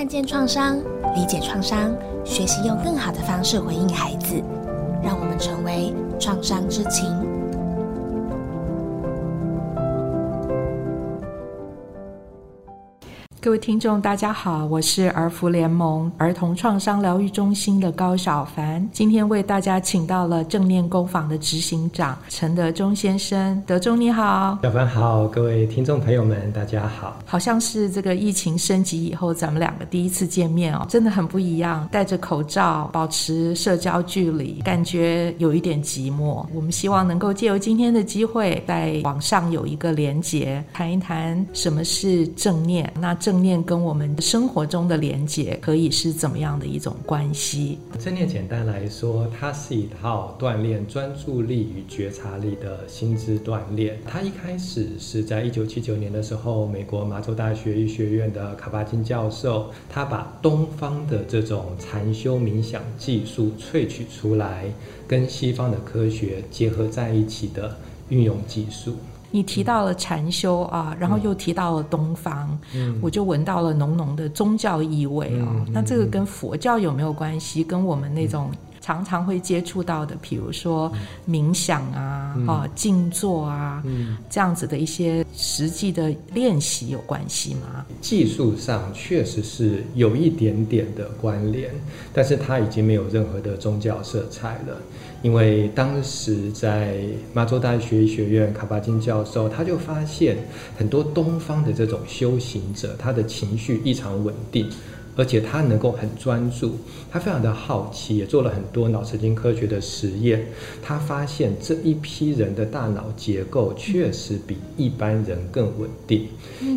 看见创伤，理解创伤，学习用更好的方式回应孩子，让我们成为创伤之情。各位听众，大家好，我是儿福联盟儿童创伤疗愈中心的高小凡。今天为大家请到了正念工坊的执行长陈德忠先生。德忠你好，小凡好，各位听众朋友们，大家好。好像是这个疫情升级以后，咱们两个第一次见面哦，真的很不一样。戴着口罩，保持社交距离，感觉有一点寂寞。我们希望能够借由今天的机会，在网上有一个连结，谈一谈什么是正念。那正正念跟我们生活中的连接可以是怎么样的一种关系？正念简单来说，它是一套锻炼专注力与觉察力的心智锻炼。它一开始是在一九七九年的时候，美国麻州大学医学院的卡巴金教授，他把东方的这种禅修冥想技术萃取出来，跟西方的科学结合在一起的运用技术。你提到了禅修啊，然后又提到了东方，我就闻到了浓浓的宗教意味啊。那这个跟佛教有没有关系？跟我们那种常常会接触到的，比如说冥想啊、啊静坐啊这样子的一些实际的练习有关系吗？技术上确实是有一点点的关联，但是它已经没有任何的宗教色彩了。因为当时在麻州大学医学院卡巴金教授，他就发现很多东方的这种修行者，他的情绪异常稳定，而且他能够很专注，他非常的好奇，也做了很多脑神经科学的实验，他发现这一批人的大脑结构确实比一般人更稳定，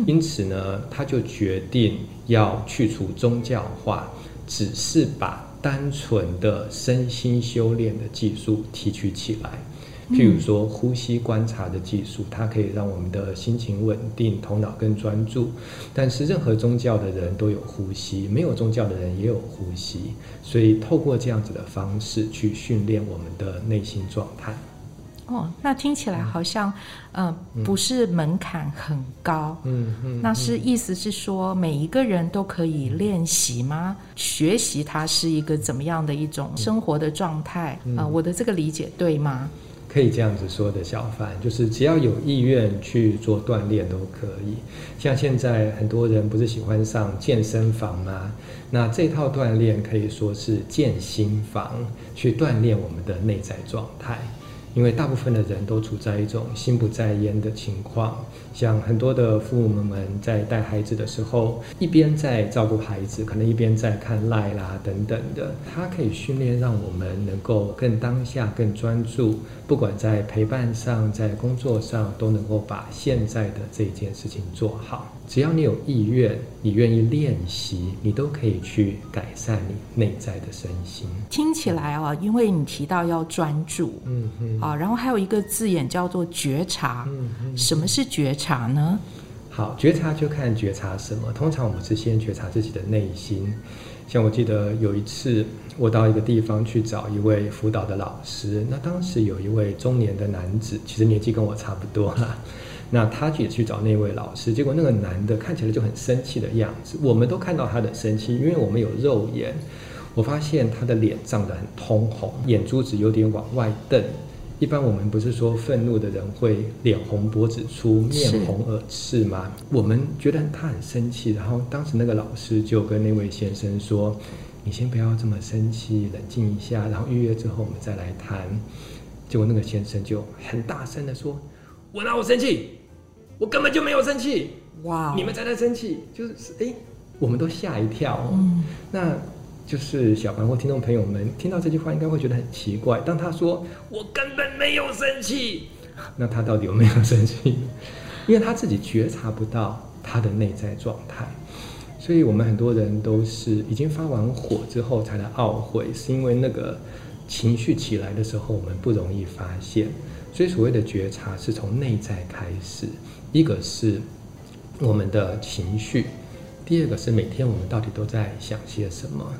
因此呢，他就决定要去除宗教化，只是把。单纯的身心修炼的技术提取起来，譬如说呼吸观察的技术，它可以让我们的心情稳定，头脑更专注。但是任何宗教的人都有呼吸，没有宗教的人也有呼吸，所以透过这样子的方式去训练我们的内心状态。哦，那听起来好像，嗯，不是门槛很高，嗯嗯，那是意思是说每一个人都可以练习吗？学习它是一个怎么样的一种生活的状态？啊，我的这个理解对吗？可以这样子说的，小范，就是只要有意愿去做锻炼都可以。像现在很多人不是喜欢上健身房吗？那这套锻炼可以说是健心房，去锻炼我们的内在状态。因为大部分的人都处在一种心不在焉的情况，像很多的父母们在带孩子的时候，一边在照顾孩子，可能一边在看赖啦等等的，它可以训练让我们能够更当下、更专注，不管在陪伴上、在工作上，都能够把现在的这件事情做好。只要你有意愿，你愿意练习，你都可以去改善你内在的身心。听起来啊，因为你提到要专注，嗯嗯，啊，然后还有一个字眼叫做觉察，嗯嗯，什么是觉察呢？好，觉察就看觉察什么。通常我们是先觉察自己的内心。像我记得有一次，我到一个地方去找一位辅导的老师，那当时有一位中年的男子，其实年纪跟我差不多哈。那他也去找那位老师，结果那个男的看起来就很生气的样子。我们都看到他的生气，因为我们有肉眼。我发现他的脸涨得很通红，眼珠子有点往外瞪。一般我们不是说愤怒的人会脸红脖子粗、面红耳赤吗？我们觉得他很生气，然后当时那个老师就跟那位先生说：“你先不要这么生气，冷静一下，然后预约之后我们再来谈。”结果那个先生就很大声的说：“我哪有生气？”我根本就没有生气，哇！你们才在生气，就是哎，我们都吓一跳。嗯，那就是小凡或听众朋友们听到这句话，应该会觉得很奇怪。当他说我根本没有生气，那他到底有没有生气？因为他自己觉察不到他的内在状态，所以我们很多人都是已经发完火之后才来懊悔，是因为那个情绪起来的时候，我们不容易发现。所以所谓的觉察是从内在开始。一个是我们的情绪，第二个是每天我们到底都在想些什么。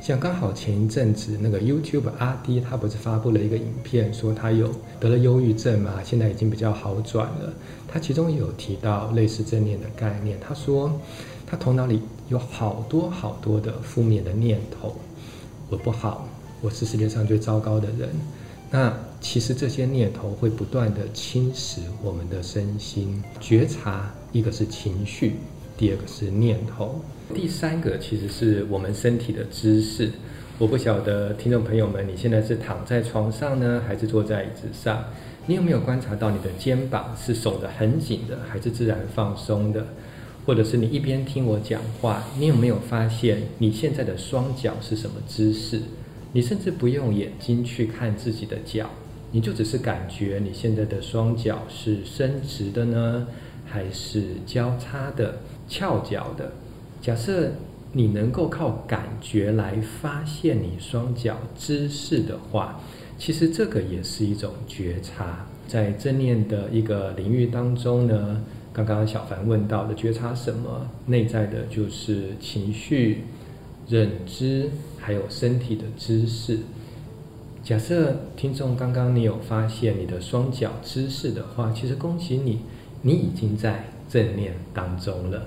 像刚好前一阵子那个 YouTube 阿迪，他不是发布了一个影片，说他有得了忧郁症嘛，现在已经比较好转了。他其中有提到类似正念的概念，他说，他头脑里有好多好多的负面的念头，我不好，我是世界上最糟糕的人。那其实这些念头会不断的侵蚀我们的身心。觉察，一个是情绪，第二个是念头，第三个其实是我们身体的姿势。我不晓得听众朋友们，你现在是躺在床上呢，还是坐在椅子上？你有没有观察到你的肩膀是耸得很紧的，还是自然放松的？或者是你一边听我讲话，你有没有发现你现在的双脚是什么姿势？你甚至不用眼睛去看自己的脚，你就只是感觉你现在的双脚是伸直的呢，还是交叉的、翘脚的？假设你能够靠感觉来发现你双脚姿势的话。其实这个也是一种觉察，在正念的一个领域当中呢，刚刚小凡问到的觉察什么？内在的就是情绪、认知，还有身体的姿势。假设听众刚刚你有发现你的双脚姿势的话，其实恭喜你，你已经在正念当中了。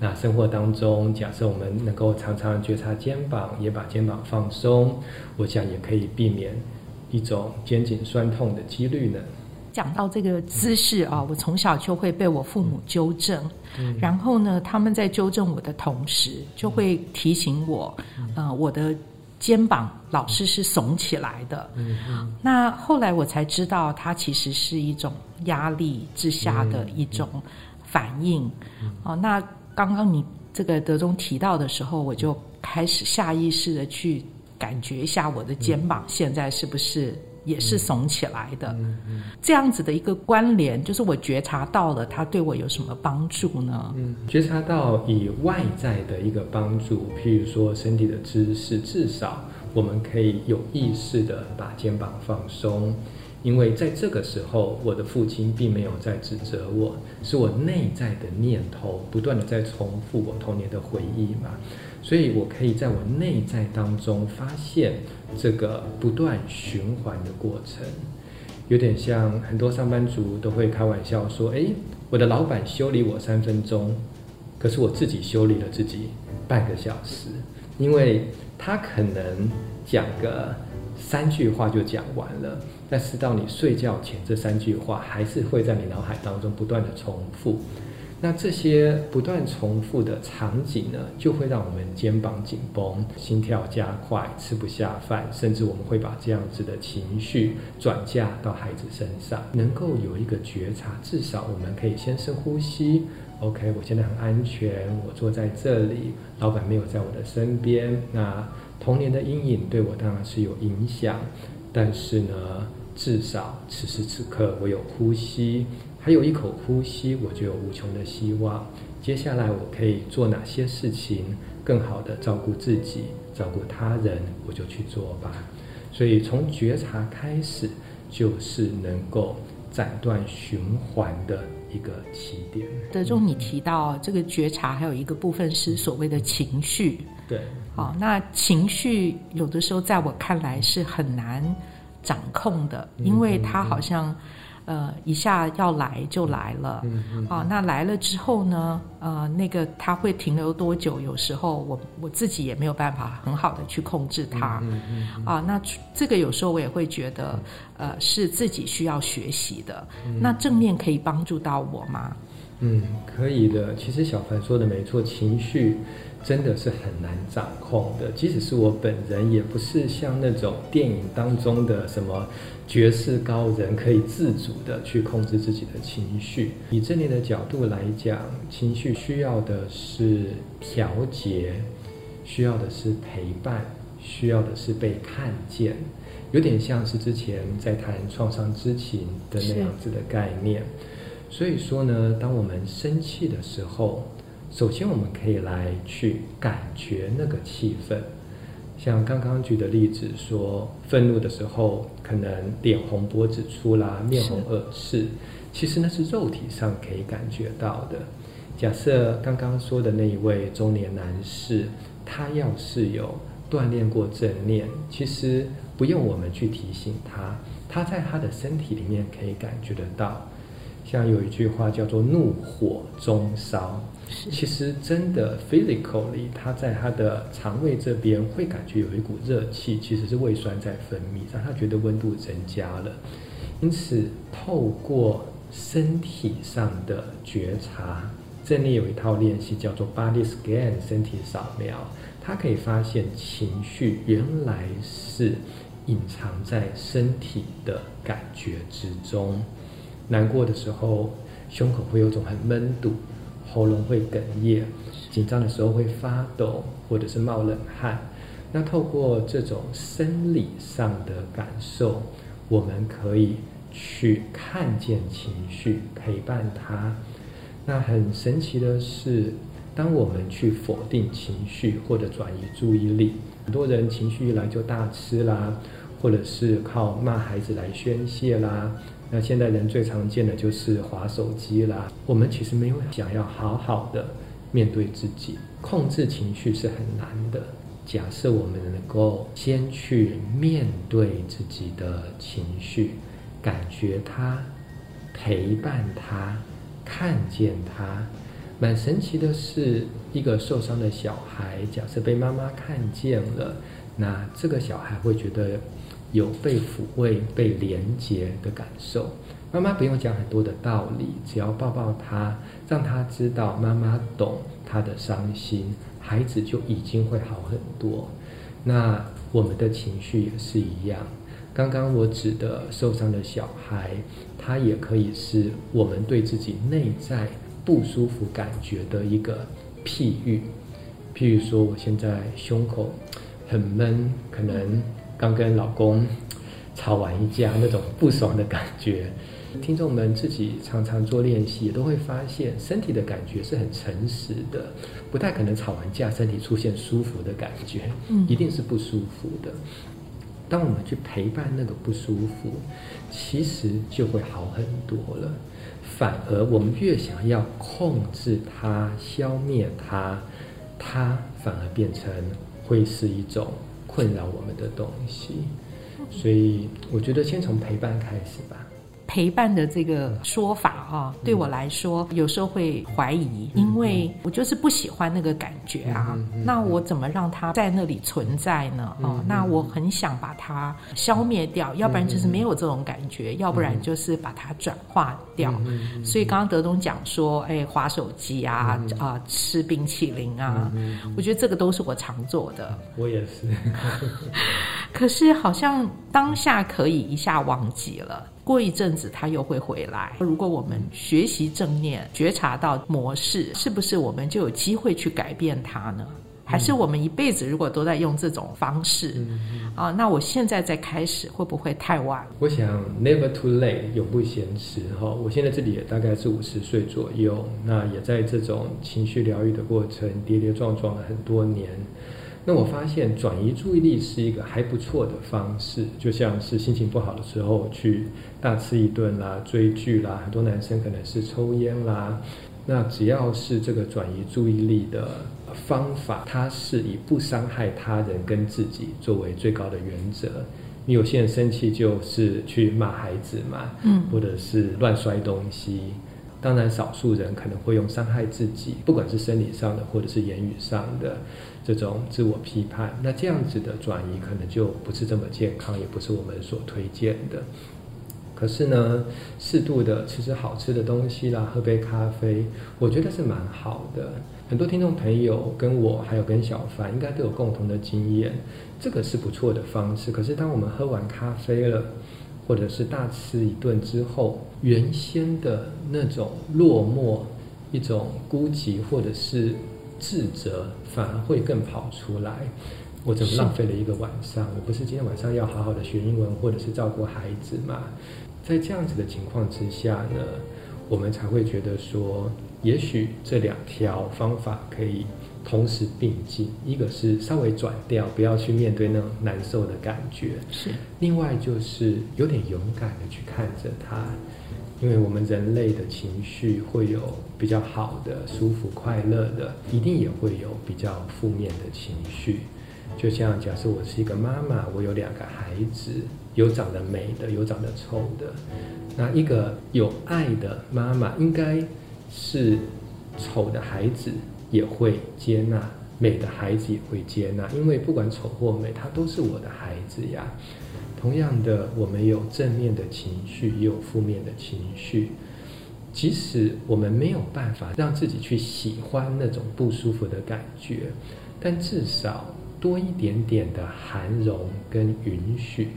那生活当中，假设我们能够常常觉察肩膀，也把肩膀放松，我想也可以避免。一种肩颈酸痛的几率呢？讲到这个姿势啊，我从小就会被我父母纠正，然后呢，他们在纠正我的同时，就会提醒我，呃，我的肩膀老师是耸起来的。那后来我才知道，它其实是一种压力之下的一种反应。哦，那刚刚你这个德中提到的时候，我就开始下意识的去。感觉一下我的肩膀现在是不是也是耸起来的？这样子的一个关联，就是我觉察到了，它对我有什么帮助呢？嗯，觉察到以外在的一个帮助，譬如说身体的姿势，至少我们可以有意识的把肩膀放松，因为在这个时候，我的父亲并没有在指责我，是我内在的念头不断的在重复我童年的回忆嘛。所以我可以在我内在当中发现这个不断循环的过程，有点像很多上班族都会开玩笑说：“诶，我的老板修理我三分钟，可是我自己修理了自己半个小时，因为他可能讲个三句话就讲完了，但是到你睡觉前，这三句话还是会在你脑海当中不断的重复。”那这些不断重复的场景呢，就会让我们肩膀紧绷、心跳加快、吃不下饭，甚至我们会把这样子的情绪转嫁到孩子身上。能够有一个觉察，至少我们可以先深呼吸。OK，我现在很安全，我坐在这里，老板没有在我的身边。那童年的阴影对我当然是有影响，但是呢，至少此时此刻我有呼吸。还有一口呼吸，我就有无穷的希望。接下来我可以做哪些事情，更好的照顾自己、照顾他人，我就去做吧。所以从觉察开始，就是能够斩断循环的一个起点。德中，你提到这个觉察，还有一个部分是所谓的情绪。对，好，那情绪有的时候在我看来是很难掌控的，因为它好像。呃，一下要来就来了，啊，那来了之后呢，呃，那个它会停留多久？有时候我我自己也没有办法很好的去控制它，啊，那这个有时候我也会觉得，呃，是自己需要学习的。那正面可以帮助到我吗？嗯，可以的。其实小凡说的没错，情绪。真的是很难掌控的，即使是我本人，也不是像那种电影当中的什么绝世高人，可以自主的去控制自己的情绪。以正念的角度来讲，情绪需要的是调节，需要的是陪伴，需要的是被看见，有点像是之前在谈创伤知情的那样子的概念。所以说呢，当我们生气的时候，首先，我们可以来去感觉那个气氛，像刚刚举的例子说，愤怒的时候可能脸红脖子粗啦，面红耳赤，其实那是肉体上可以感觉到的。假设刚刚说的那一位中年男士，他要是有锻炼过正念，其实不用我们去提醒他，他在他的身体里面可以感觉得到。像有一句话叫做“怒火中烧”。其实真的 physically，他在他的肠胃这边会感觉有一股热气，其实是胃酸在分泌，让他觉得温度增加了。因此，透过身体上的觉察，这里有一套练习叫做 body scan 身体扫描，它可以发现情绪原来是隐藏在身体的感觉之中。难过的时候，胸口会有种很闷堵。喉咙会哽咽，紧张的时候会发抖，或者是冒冷汗。那透过这种生理上的感受，我们可以去看见情绪，陪伴它。那很神奇的是，当我们去否定情绪或者转移注意力，很多人情绪一来就大吃啦，或者是靠骂孩子来宣泄啦。那现在人最常见的就是划手机啦。我们其实没有想要好好的面对自己，控制情绪是很难的。假设我们能够先去面对自己的情绪，感觉它，陪伴它，看见它。蛮神奇的是，一个受伤的小孩，假设被妈妈看见了，那这个小孩会觉得。有被抚慰、被连接的感受。妈妈不用讲很多的道理，只要抱抱他，让他知道妈妈懂他的伤心，孩子就已经会好很多。那我们的情绪也是一样。刚刚我指的受伤的小孩，他也可以是我们对自己内在不舒服感觉的一个譬喻。譬如说，我现在胸口很闷，可能。刚跟老公吵完一架，那种不爽的感觉，听众们自己常常做练习，都会发现身体的感觉是很诚实的，不太可能吵完架身体出现舒服的感觉，一定是不舒服的。当我们去陪伴那个不舒服，其实就会好很多了。反而我们越想要控制它、消灭它，它反而变成会是一种。困扰我们的东西，所以我觉得先从陪伴开始吧。陪伴的这个说法啊，对我来说有时候会怀疑，因为我就是不喜欢那个感觉啊。那我怎么让它在那里存在呢？哦，那我很想把它消灭掉，要不然就是没有这种感觉，要不然就是把它转化掉。所以刚刚德东讲说，哎，划手机啊，啊，吃冰淇淋啊，我觉得这个都是我常做的。我也是。可是好像当下可以一下忘记了。过一阵子，他又会回来。如果我们学习正念，觉察到模式，是不是我们就有机会去改变它呢？还是我们一辈子如果都在用这种方式啊？那我现在再开始，会不会太晚？我想 never too late，永不嫌迟哈。我现在这里也大概是五十岁左右，那也在这种情绪疗愈的过程，跌跌撞撞了很多年。那我发现转移注意力是一个还不错的方式，就像是心情不好的时候去大吃一顿啦、追剧啦，很多男生可能是抽烟啦。那只要是这个转移注意力的方法，它是以不伤害他人跟自己作为最高的原则。你有些人生气就是去骂孩子嘛，嗯，或者是乱摔东西。当然，少数人可能会用伤害自己，不管是生理上的或者是言语上的这种自我批判，那这样子的转移可能就不是这么健康，也不是我们所推荐的。可是呢，适度的吃吃好吃的东西啦，喝杯咖啡，我觉得是蛮好的。很多听众朋友跟我还有跟小凡应该都有共同的经验，这个是不错的方式。可是当我们喝完咖啡了，或者是大吃一顿之后，原先的那种落寞、一种孤寂或者是自责，反而会更跑出来。我怎么浪费了一个晚上？我不是今天晚上要好好的学英文，或者是照顾孩子吗？在这样子的情况之下呢，我们才会觉得说，也许这两条方法可以。同时并进，一个是稍微转掉，不要去面对那种难受的感觉；是另外就是有点勇敢的去看着他，因为我们人类的情绪会有比较好的、舒服、快乐的，一定也会有比较负面的情绪。就像假设我是一个妈妈，我有两个孩子，有长得美的，有长得丑的，那一个有爱的妈妈应该是。丑的孩子也会接纳，美的孩子也会接纳，因为不管丑或美，他都是我的孩子呀。同样的，我们有正面的情绪，也有负面的情绪。即使我们没有办法让自己去喜欢那种不舒服的感觉，但至少多一点点的含容跟允许。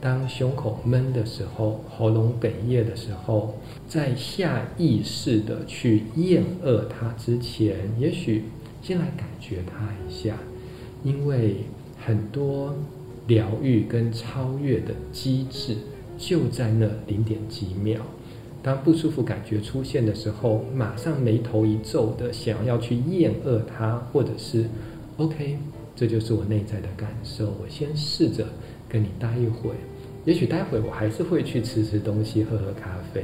当胸口闷的时候，喉咙哽咽的时候，在下意识的去厌恶它之前，也许先来感觉它一下，因为很多疗愈跟超越的机制就在那零点几秒。当不舒服感觉出现的时候，马上眉头一皱的想要去厌恶它，或者是 OK，这就是我内在的感受。我先试着跟你待一会，也许待会我还是会去吃吃东西、喝喝咖啡，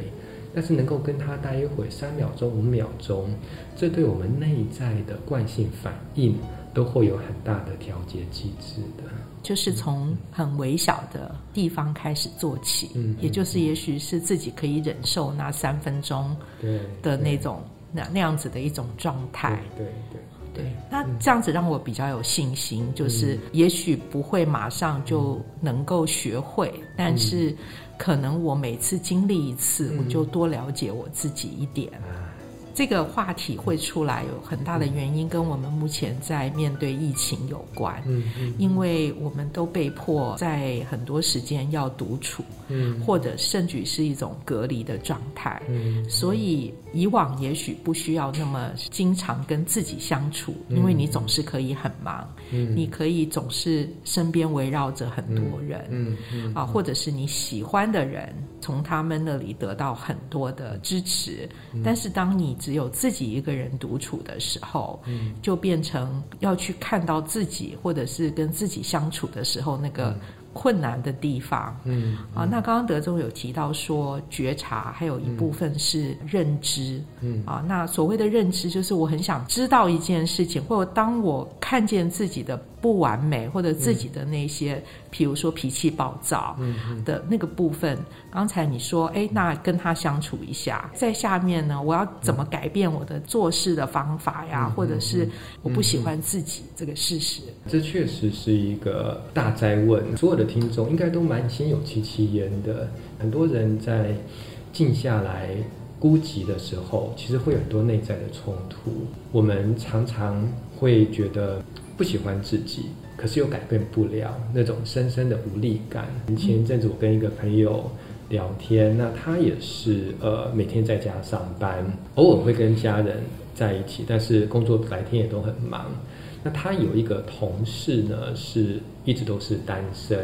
但是能够跟他待一会，三秒钟、五秒钟，这对我们内在的惯性反应都会有很大的调节机制的。就是从很微小的地方开始做起，嗯也就是也许是自己可以忍受那三分钟对的那种那那样子的一种状态。对对对，那这样子让我比较有信心，就是也许不会马上就能够学会，但是可能我每次经历一次，嗯。我就多了解我自己一点。啊，这个话题会出来，有很大的原因跟我们目前在面对疫情有关。嗯嗯因为我们都被迫在很多时间要独处，嗯。或者甚至是一种隔离的状态。嗯所以以往也许不需要那么经常跟自己相处，因为你总是可以很忙，嗯。你可以总是身边围绕着很多人，嗯嗯。啊，或者是你喜欢的人，从他们那里得到很多的支持。嗯。但是当你只有自己一个人独处的时候，嗯。就变成要去看到自己，或者是跟自己相处的时候那个困难的地方。嗯啊，那刚刚德中有提到说觉察，还有一部分是认知。嗯啊，那所谓的认知，就是我很想知道一件事情，或者当我看见自己的不完美，或者自己的那些，譬如说脾气暴躁嗯的那个部分。刚才你说，哎，那跟他相处一下，在下面呢，我要怎么改变我的做事的方法呀？嗯或者是我不喜欢自己这个事实。这确实是一个大灾问，所有的听众应该都蛮心有戚戚焉的。很多人在静下来孤寂的时候，其实会有很多内在的冲突。我们常常会觉得不喜欢自己，可是又改变不了那种深深的无力感。前一阵子我跟一个朋友聊天，那他也是呃每天在家上班，偶尔会跟家人在一起，但是工作白天也都很忙。那他有一个同事呢，是一直都是单身。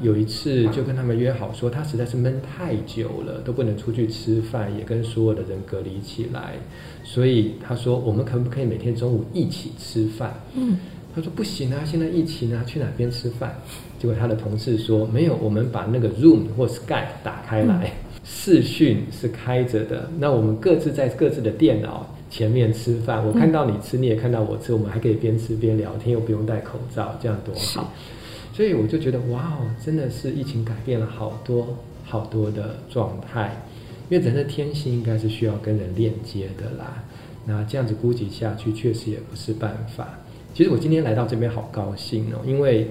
有一次就跟他们约好说，他实在是闷太久了，都不能出去吃饭，也跟所有的人隔离起来。所以他说，我们可不可以每天中午一起吃饭？嗯，他说不行啊，现在疫情啊，去哪边吃饭？结果他的同事说，没有，我们把那个 Zoom 或 Skype 打开来，视讯是开着的。那我们各自在各自的电脑前面吃饭，我看到你吃，你也看到我吃，我们还可以边吃边聊天，又不用戴口罩，这样多好。所以我就觉得，哇哦，真的是疫情改变了好多好多的状态。因为人的天性应该是需要跟人链接的啦。那这样子估计下去，确实也不是办法。其实我今天来到这边好高兴哦，因为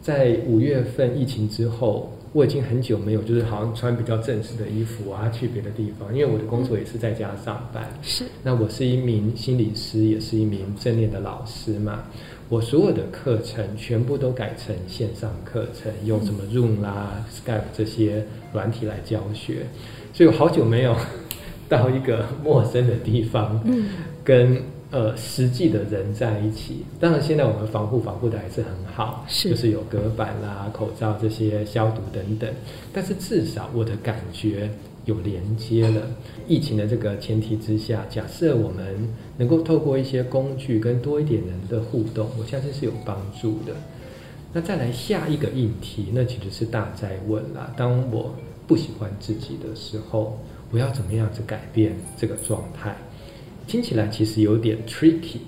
在五月份疫情之后，我已经很久没有就是好像穿比较正式的衣服啊去别的地方，因为我的工作也是在家上班。是那我是一名心理师，也是一名正念的老师嘛。我所有的课程全部都改成线上课程，用什么 Zoom 啦、Skype 这些软体来教学，所以我好久没有 到一个陌生的地方，嗯，跟呃实际的人在一起。当然，现在我们防护防护的还是很好，是就是有隔板啦、口罩这些消毒等等。但是至少我的感觉有连接了。疫情的这个前提之下，假设我们能够透过一些工具跟多一点人的互动，我相信是有帮助的。那再来下一个议题，那其实是大灾问啦。当我不喜欢自己的时候，我要怎么样子改变这个状态？听起来其实有点 tricky，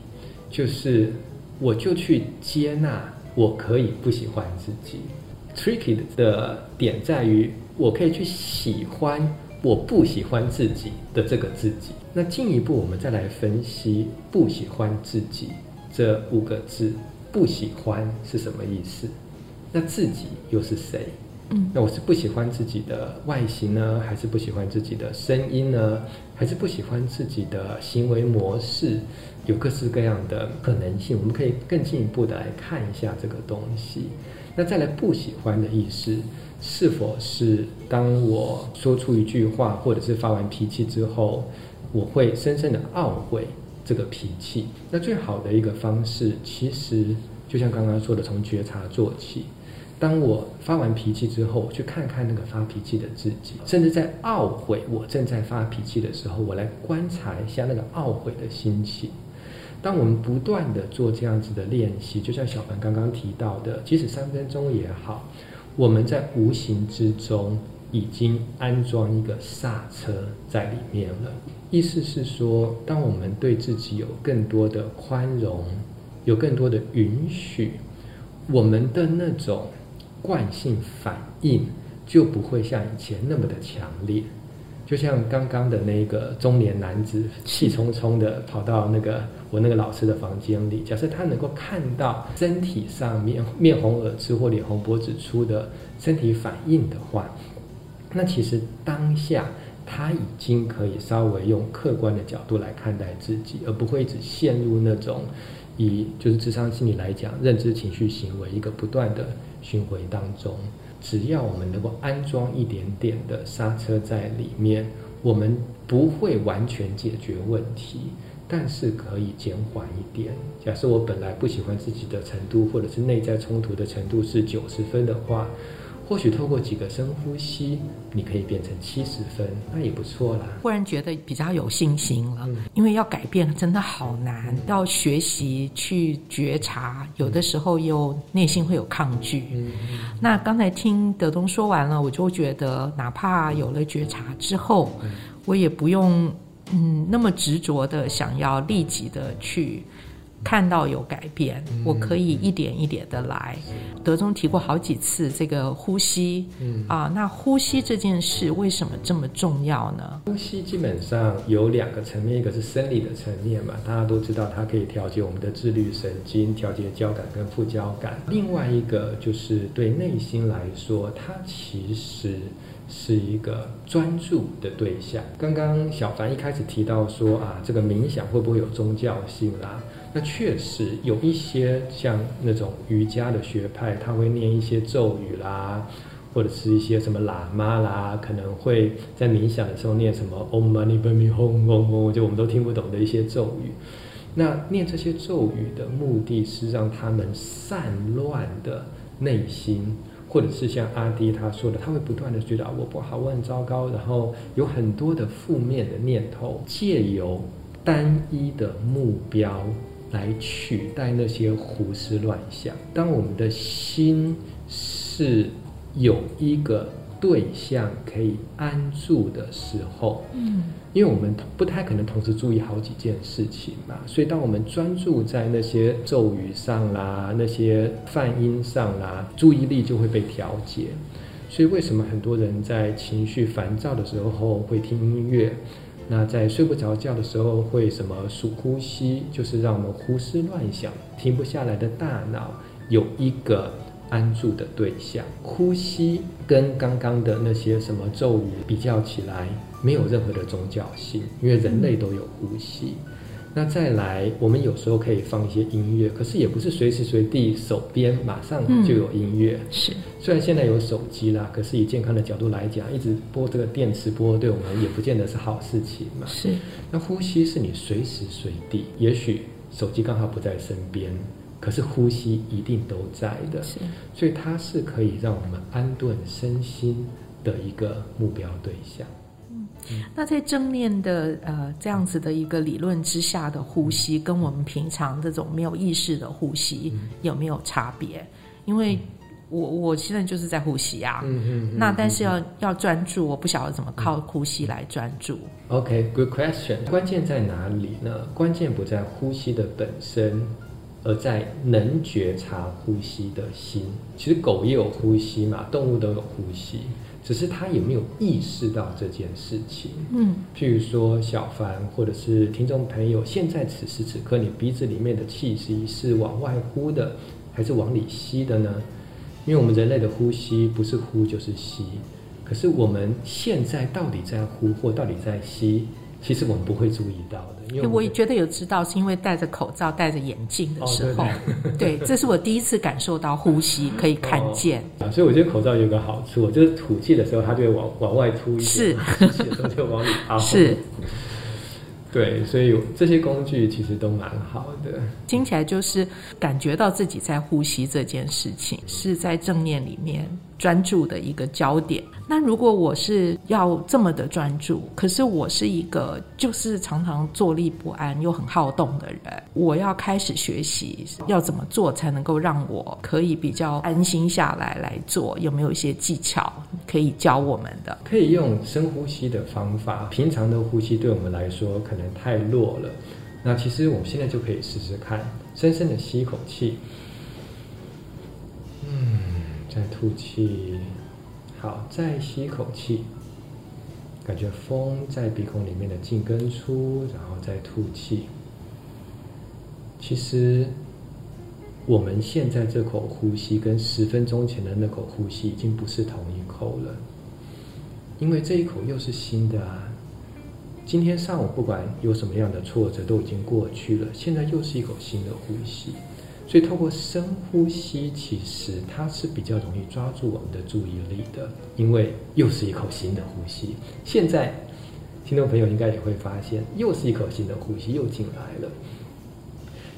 就是我就去接纳我可以不喜欢自己。tricky 的点在于，我可以去喜欢我不喜欢自己的这个自己。那进一步，我们再来分析“不喜欢自己”这五个字，“不喜欢”是什么意思？那自己又是谁？嗯，那我是不喜欢自己的外形呢，还是不喜欢自己的声音呢，还是不喜欢自己的行为模式？有各式各样的可能性，我们可以更进一步的来看一下这个东西。那再来，不喜欢的意思，是否是当我说出一句话，或者是发完脾气之后，我会深深的懊悔这个脾气？那最好的一个方式，其实就像刚刚说的，从觉察做起。当我发完脾气之后，去看看那个发脾气的自己，甚至在懊悔我正在发脾气的时候，我来观察一下那个懊悔的心情。当我们不断的做这样子的练习，就像小凡刚刚提到的，即使三分钟也好，我们在无形之中已经安装一个刹车在里面了。意思是说，当我们对自己有更多的宽容，有更多的允许，我们的那种。惯性反应就不会像以前那么的强烈，就像刚刚的那个中年男子气冲冲的跑到那个我那个老师的房间里，假设他能够看到身体上面面红耳赤或脸红脖子粗的身体反应的话，那其实当下他已经可以稍微用客观的角度来看待自己，而不会一直陷入那种以就是智商心理来讲认知情绪行为一个不断的。巡回当中，只要我们能够安装一点点的刹车在里面，我们不会完全解决问题，但是可以减缓一点。假设我本来不喜欢自己的程度，或者是内在冲突的程度是九十分的话。或许透过几个深呼吸，你可以变成七十分，那也不错啦。忽然觉得比较有信心了，因为要改变真的好难，要学习去觉察，有的时候又内心会有抗拒。那刚才听德东说完了，我就觉得，哪怕有了觉察之后，我也不用嗯那么执着的想要立即的去。看到有改变，我可以一点一点的来。德中提过好几次这个呼吸，啊，那呼吸这件事为什么这么重要呢？呼吸基本上有两个层面，一个是生理的层面嘛，大家都知道它可以调节我们的自律神经，调节交感跟副交感。另外一个就是对内心来说，它其实。是一个专注的对象。刚刚小凡一开始提到说啊，这个冥想会不会有宗教性啦？那确实有一些像那种瑜伽的学派，他会念一些咒语啦，或者是一些什么喇嘛啦，可能会在冥想的时候念什么 Om Mani p a m e Hum，就我们都听不懂的一些咒语。那念这些咒语的目的是让他们散乱的内心。或者是像阿迪他说的，他会不断的觉得我不好，我很糟糕，然后有很多的负面的念头，借由单一的目标来取代那些胡思乱想。当我们的心是有一个。对象可以安住的时候，嗯，因为我们不太可能同时注意好几件事情嘛，所以当我们专注在那些咒语上啦、那些泛音上啦，注意力就会被调节。所以为什么很多人在情绪烦躁的时候会听音乐？那在睡不着觉的时候会什么数呼吸？就是让我们胡思乱想、停不下来的大脑有一个。安住的对象，呼吸跟刚刚的那些什么咒语比较起来，没有任何的宗教性，因为人类都有呼吸。那再来，我们有时候可以放一些音乐，可是也不是随时随地手边马上就有音乐。是，虽然现在有手机啦，可是以健康的角度来讲，一直播这个电磁波，对我们也不见得是好事情嘛。是，那呼吸是你随时随地，也许手机刚好不在身边。可是呼吸一定都在的，是所以它是可以让我们安顿身心的一个目标对象。嗯，那在正念的呃这样子的一个理论之下的呼吸，跟我们平常这种没有意识的呼吸有没有差别？因为我我现在就是在呼吸啊，嗯嗯，那但是要要专注，我不晓得怎么靠呼吸来专注。OK，good question。关键在哪里呢？关键不在呼吸的本身。而在能觉察呼吸的心，其实狗也有呼吸嘛，动物都有呼吸，只是他也没有意识到这件事情。嗯，譬如说小凡或者是听众朋友，现在此时此刻，你鼻子里面的气息是往外呼的，还是往里吸的呢？因为我们人类的呼吸不是呼就是吸，可是我们现在到底在呼或到底在吸，其实我们不会注意到的。因为我也觉得有知道，是因为戴着口罩、戴着眼镜的时候，对，这是我第一次感受到呼吸可以看见。啊，所以我觉得口罩有个好处，就是吐气的时候它就会往往外吐一点，是吸气的时候就往里抛。是。对，所以这些工具其实都蛮好的。听起来就是感觉到自己在呼吸这件事情，是在正念里面专注的一个焦点。那如果我是要这么的专注，可是我是一个就是常常坐立不安又很好动的人，我要开始学习要怎么做才能够让我可以比较安心下来来做？有没有一些技巧可以教我们的？可以用深呼吸的方法。平常的呼吸对我们来说可能太弱了，那其实我们现在就可以试试看，深深的吸一口气，嗯，再吐气。好，再吸一口气，感觉风在鼻孔里面的进跟出，然后再吐气。其实，我们现在这口呼吸跟十分钟前的那口呼吸已经不是同一口了，因为这一口又是新的啊。今天上午不管有什么样的挫折都已经过去了，现在又是一口新的呼吸。所以，透过深呼吸，其实它是比较容易抓住我们的注意力的，因为又是一口新的呼吸。现在，听众朋友应该也会发现，又是一口新的呼吸又进来了。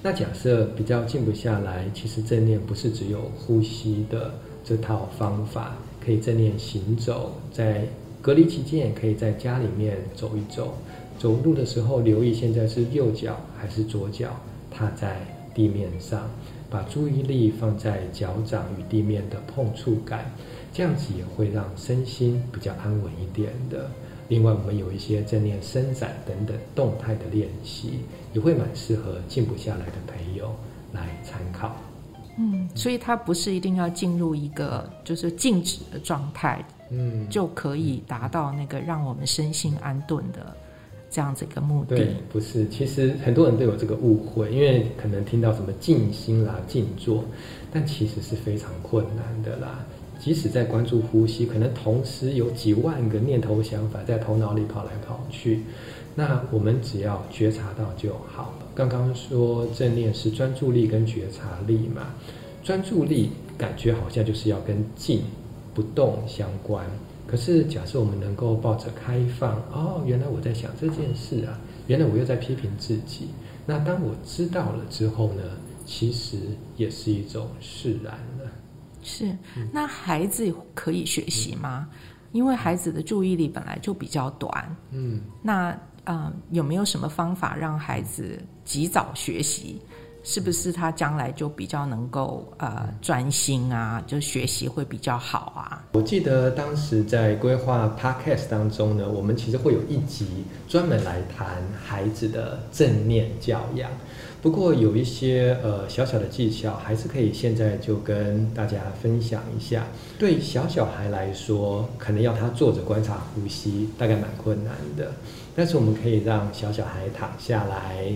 那假设比较静不下来，其实正念不是只有呼吸的这套方法，可以正念行走，在隔离期间也可以在家里面走一走。走路的时候留意现在是右脚还是左脚踏在。地面上，把注意力放在脚掌与地面的碰触感，这样子也会让身心比较安稳一点的。另外，我们有一些正念伸展等等动态的练习，也会蛮适合静不下来的朋友来参考。嗯，所以它不是一定要进入一个就是静止的状态，嗯，就可以达到那个让我们身心安顿的。这样子一个目的，对，不是。其实很多人都有这个误会，因为可能听到什么静心啦、静坐，但其实是非常困难的啦。即使在关注呼吸，可能同时有几万个念头想法在头脑里跑来跑去，那我们只要觉察到就好了。刚刚说正念是专注力跟觉察力嘛，专注力感觉好像就是要跟静不动相关。可是，假设我们能够抱着开放，哦，原来我在想这件事啊，原来我又在批评自己。那当我知道了之后呢，其实也是一种释然了。是，那孩子可以学习吗？因为孩子的注意力本来就比较短。嗯，那嗯，有没有什么方法让孩子及早学习？是不是他将来就比较能够呃专心啊，就学习会比较好啊？我记得当时在规划 podcast 当中呢，我们其实会有一集专门来谈孩子的正念教养。不过有一些呃小小的技巧，还是可以现在就跟大家分享一下。对小小孩来说，可能要他坐着观察呼吸，大概蛮困难的。但是我们可以让小小孩躺下来。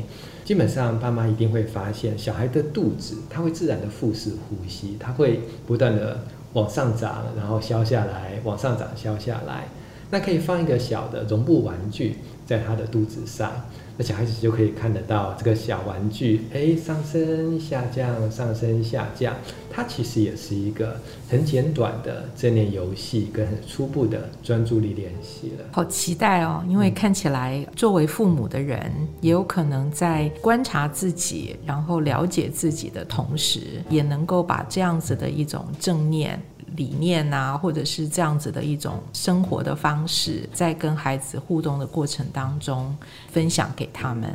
基本上，爸妈一定会发现，小孩的肚子他会自然的腹式呼吸，他会不断的往上涨，然后消下来，往上涨，消下来。那可以放一个小的绒布玩具在他的肚子上。那小孩子就可以看得到这个小玩具，哎，上升下降，上升下降。它其实也是一个很简短的正念游戏，跟很初步的专注力练习了。好期待哦！因为看起来作为父母的人，也有可能在观察自己，然后了解自己的同时，也能够把这样子的一种正念。理念啊，或者是这样子的一种生活的方式，在跟孩子互动的过程当中分享给他们。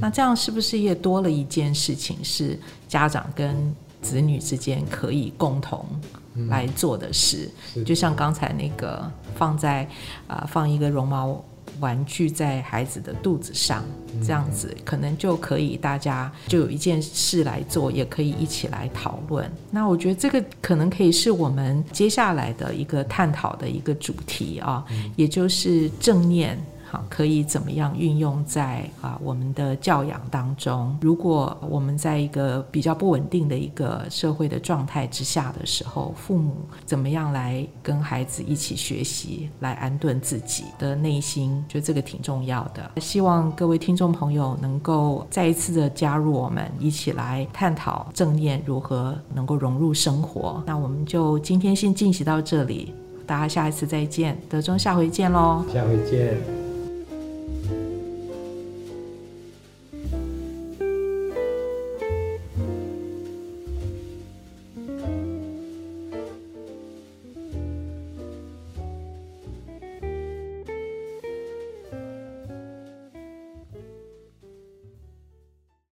那这样是不是也多了一件事情，是家长跟子女之间可以共同来做的事？就像刚才那个放在啊放一个绒毛玩具在孩子的肚子上，这样子可能就可以大家就有一件事来做，也可以一起来讨论。那我觉得这个可能可以是我们接下来的一个探讨的一个主题啊，也就是正念。可以怎么样运用在啊我们的教养当中？如果我们在一个比较不稳定的一个社会的状态之下的时候，父母怎么样来跟孩子一起学习，来安顿自己的内心？觉得这个挺重要的。希望各位听众朋友能够再一次的加入我们，一起来探讨正念如何能够融入生活。那我们就今天先进行到这里，大家下一次再见，德中下回见喽，下回见。